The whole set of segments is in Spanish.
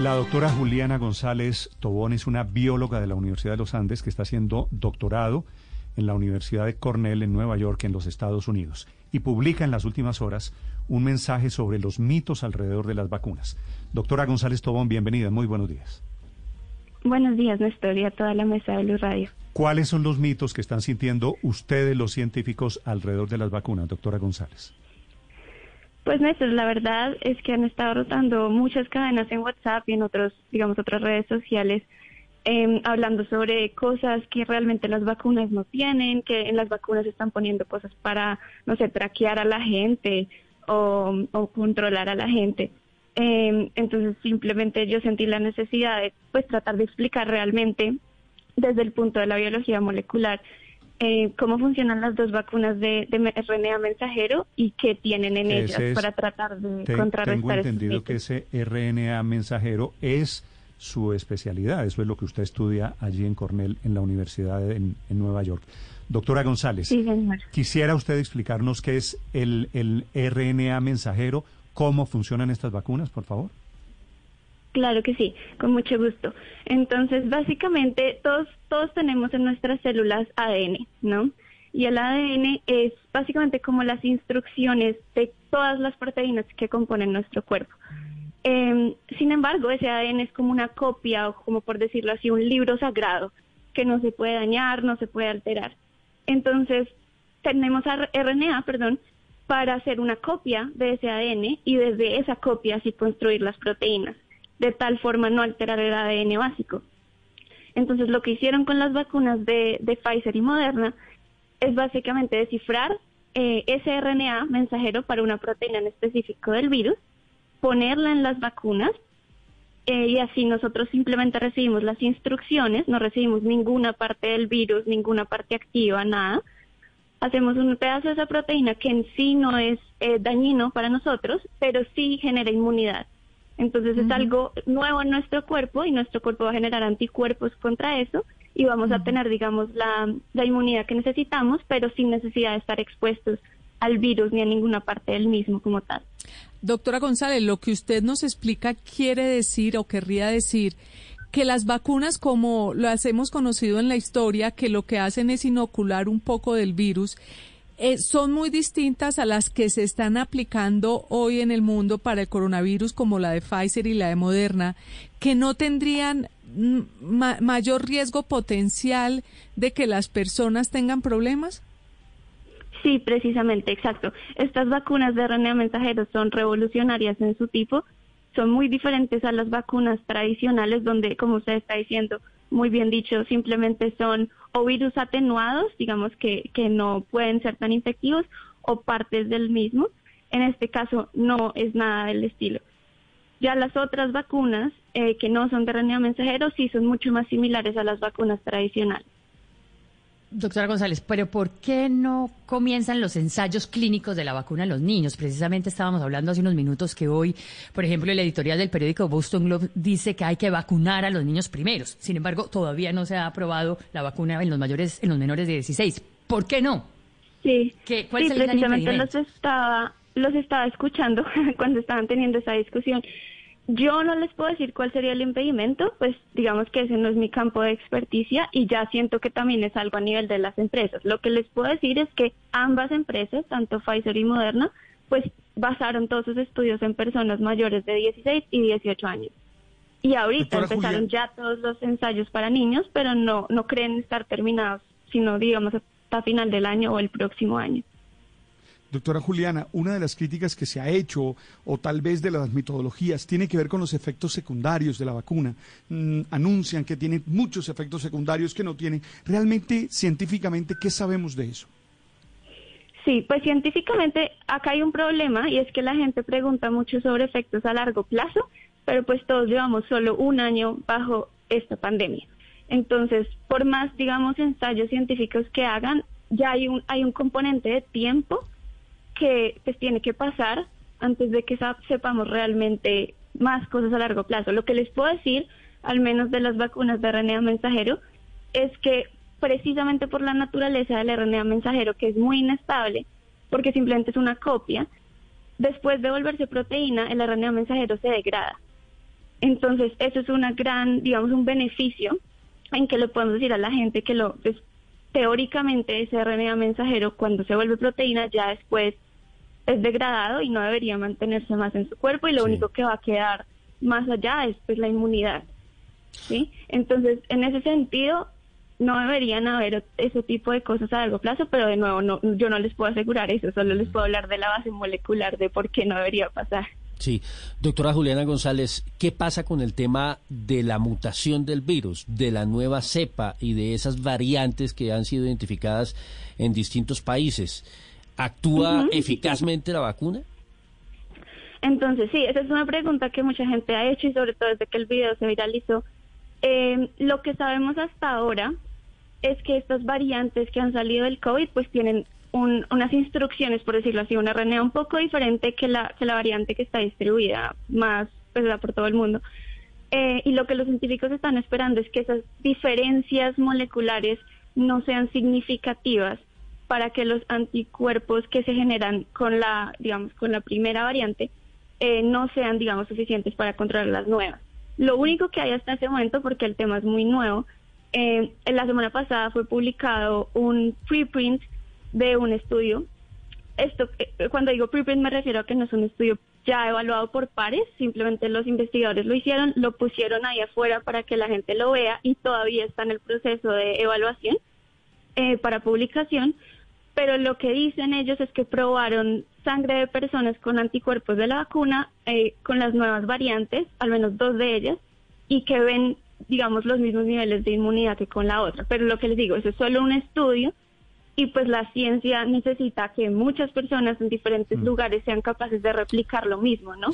La doctora Juliana González Tobón es una bióloga de la Universidad de los Andes que está haciendo doctorado en la Universidad de Cornell en Nueva York, en los Estados Unidos, y publica en las últimas horas un mensaje sobre los mitos alrededor de las vacunas. Doctora González Tobón, bienvenida, muy buenos días. Buenos días, Néstor, y a toda la mesa de Luz Radio. ¿Cuáles son los mitos que están sintiendo ustedes, los científicos, alrededor de las vacunas, doctora González? Pues Néstor, la verdad es que han estado rotando muchas cadenas en WhatsApp y en otros, digamos, otras redes sociales eh, hablando sobre cosas que realmente las vacunas no tienen, que en las vacunas están poniendo cosas para, no sé, traquear a la gente o, controlar a la gente. Eh, entonces simplemente yo sentí la necesidad de pues tratar de explicar realmente desde el punto de la biología molecular eh, cómo funcionan las dos vacunas de, de, RNA mensajero y qué tienen en ellas para tratar de contrarrestar. Tengo entendido que ese RNA mensajero es su especialidad. Eso es lo que usted estudia allí en Cornell, en la Universidad en, Nueva York. Doctora González, quisiera usted explicarnos qué es el, el RNA mensajero, cómo funcionan estas vacunas, por favor. Claro que sí, con mucho gusto. Entonces, básicamente, todos, todos tenemos en nuestras células ADN, ¿no? Y el ADN es básicamente como las instrucciones de todas las proteínas que componen nuestro cuerpo. Eh, sin embargo, ese ADN es como una copia, o como por decirlo así, un libro sagrado que no se puede dañar, no se puede alterar. Entonces, tenemos RNA, perdón, para hacer una copia de ese ADN y desde esa copia así construir las proteínas, de tal forma no alterar el ADN básico. Entonces, lo que hicieron con las vacunas de, Pfizer y Moderna es básicamente descifrar eh, ese RNA mensajero para una proteína en específico del virus ponerla en las vacunas eh, y así nosotros simplemente recibimos las instrucciones, no recibimos ninguna parte del virus, ninguna parte activa, nada. Hacemos un pedazo de esa proteína que en sí no es eh, dañino para nosotros, pero sí genera inmunidad. Entonces es algo nuevo en nuestro cuerpo y nuestro cuerpo va a generar anticuerpos contra eso y vamos a tener, digamos, la, la inmunidad que necesitamos, pero sin necesidad de estar expuestos al virus ni a ninguna parte del mismo como tal. Doctora González, lo que usted nos explica quiere decir o querría decir que las vacunas, como las hemos conocido en la historia, que lo que hacen es inocular un poco del virus, eh, son muy distintas a las que se están aplicando hoy en el mundo para el coronavirus, como la de Pfizer y la de Moderna, que no tendrían mayor riesgo potencial de que las personas tengan problemas? Sí, precisamente, exacto. Estas vacunas de RNA mensajero son revolucionarias en su tipo, son muy diferentes a las vacunas tradicionales donde, como usted está diciendo, muy bien dicho, simplemente son o virus atenuados, digamos que, que no pueden ser tan infectivos, o partes del mismo. En este caso no es nada del estilo. Ya las otras vacunas eh, que no son de RNA mensajero sí son mucho más similares a las vacunas tradicionales. Doctora González, pero ¿por qué no comienzan los ensayos clínicos de la vacuna en los niños? Precisamente estábamos hablando hace unos minutos que hoy, por ejemplo, el editorial del periódico Boston Globe dice que hay que vacunar a los niños primeros. Sin embargo, todavía no se ha aprobado la vacuna en los mayores, en los menores de 16. ¿Por qué no? Sí, sí precisamente los estaba, los estaba escuchando cuando estaban teniendo esa discusión. Yo no les puedo decir cuál sería el impedimento, pues digamos que ese no es mi campo de experticia y ya siento que también es algo a nivel de las empresas. Lo que les puedo decir es que ambas empresas, tanto Pfizer y Moderna, pues basaron todos sus estudios en personas mayores de 16 y 18 años. Y ahorita empezaron ya todos los ensayos para niños, pero no, no creen estar terminados, sino digamos hasta final del año o el próximo año. Doctora Juliana, una de las críticas que se ha hecho, o tal vez de las metodologías, tiene que ver con los efectos secundarios de la vacuna. Mm, anuncian que tiene muchos efectos secundarios que no tienen. Realmente, científicamente, ¿qué sabemos de eso? Sí, pues científicamente acá hay un problema y es que la gente pregunta mucho sobre efectos a largo plazo, pero pues todos llevamos solo un año bajo esta pandemia. Entonces, por más, digamos, ensayos científicos que hagan, ya hay un, hay un componente de tiempo que pues tiene que pasar antes de que sepamos realmente más cosas a largo plazo. Lo que les puedo decir, al menos de las vacunas de RNA mensajero, es que precisamente por la naturaleza del RNA mensajero, que es muy inestable, porque simplemente es una copia, después de volverse proteína, el RNA mensajero se degrada. Entonces, eso es una gran, digamos, un beneficio en que le podemos decir a la gente que lo, pues, teóricamente ese RNA mensajero cuando se vuelve proteína ya después es degradado y no debería mantenerse más en su cuerpo y lo único que va a quedar más allá es pues la inmunidad. ¿sí? Entonces, en ese sentido, no deberían haber ese tipo de cosas a largo plazo, pero de nuevo, no, yo no les puedo asegurar eso, solo les puedo hablar de la base molecular de por qué no debería pasar. Sí, doctora Juliana González, ¿qué pasa con el tema de la mutación del virus, de la nueva cepa y de esas variantes que han sido identificadas en distintos países? ¿Actúa eficazmente la vacuna? Entonces, sí, esa es una pregunta que mucha gente ha hecho y sobre todo desde que el video se viralizó. Eh, lo que sabemos hasta ahora es que estas variantes que han salido del COVID pues tienen unas instrucciones, por decirlo así, una RNA un poco diferente que la, que la variante que está distribuida más pues, por todo el mundo. Eh, y lo que los científicos están esperando es que esas diferencias moleculares no sean significativas para que los anticuerpos que se generan con la, digamos, con la primera variante eh, no sean, digamos, suficientes para controlar las nuevas. Lo único que hay hasta ese momento, porque el tema es muy nuevo, eh, en la semana pasada fue publicado un preprint de un estudio. Esto, eh, cuando digo preprint me refiero a que no es un estudio ya evaluado por pares, simplemente los investigadores lo hicieron, lo pusieron ahí afuera para que la gente lo vea y todavía está en el proceso de evaluación eh, para publicación, pero lo que dicen ellos es que probaron sangre de personas con anticuerpos de la vacuna eh, con las nuevas variantes, al menos dos de ellas, y que ven, digamos, los mismos niveles de inmunidad que con la otra. Pero lo que les digo, eso es solo un estudio y pues la ciencia necesita que muchas personas en diferentes mm. lugares sean capaces de replicar lo mismo, ¿no?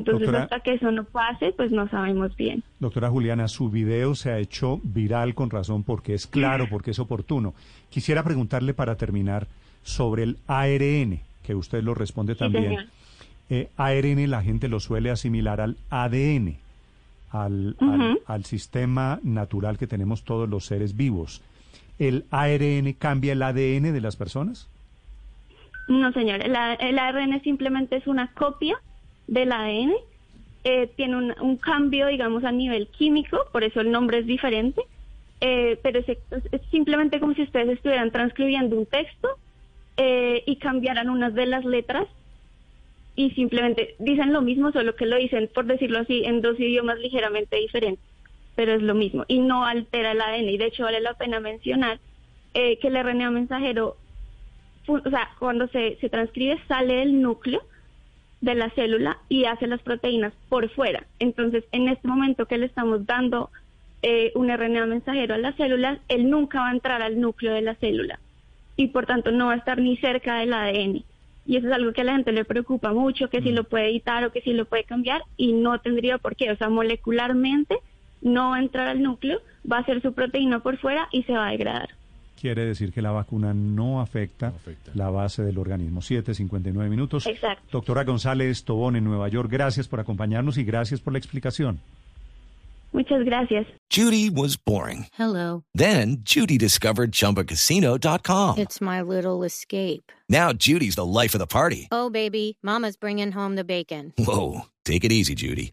Entonces, hasta que eso no pase, pues no sabemos bien. Doctora Juliana, su video se ha hecho viral con razón porque es claro, porque es oportuno. Quisiera preguntarle para terminar sobre el ARN, que usted lo responde también. Eh, ARN la gente lo suele asimilar al ADN, al, al sistema natural que tenemos todos los seres vivos. ¿El ARN cambia el ADN de las personas? No, señor. El, ARN simplemente es una copia del ADN. Eh, tiene un, cambio, digamos, a nivel químico, por eso el nombre es diferente. Eh, pero es, simplemente como si ustedes estuvieran transcribiendo un texto eh, y cambiaran unas de las letras y simplemente dicen lo mismo, solo que lo dicen, por decirlo así, en dos idiomas ligeramente diferentes pero es lo mismo y no altera el ADN. Y de hecho vale la pena mencionar eh, que el RNA mensajero, o sea, cuando se, se transcribe sale del núcleo de la célula y hace las proteínas por fuera. Entonces, en este momento que le estamos dando eh, un RNA mensajero a las células, él nunca va a entrar al núcleo de la célula y por tanto no va a estar ni cerca del ADN. Y eso es algo que a la gente le preocupa mucho, que si mm. lo puede editar o que si lo puede cambiar y no tendría por qué. O sea, molecularmente no va a entrar al núcleo, va a ser su proteína por fuera y se va a degradar. Quiere decir que la vacuna no afecta, la base del organismo. 7.59 minutos. Exacto. Doctora González Tobón en Nueva York, gracias por acompañarnos y gracias por la explicación. Muchas gracias. Judy was boring. Hello. Then Judy discovered chumbacasino.com. It's my little escape. Now Judy's the life of the party. Oh, baby, mama's bringing home the bacon. Whoa, take it easy, Judy.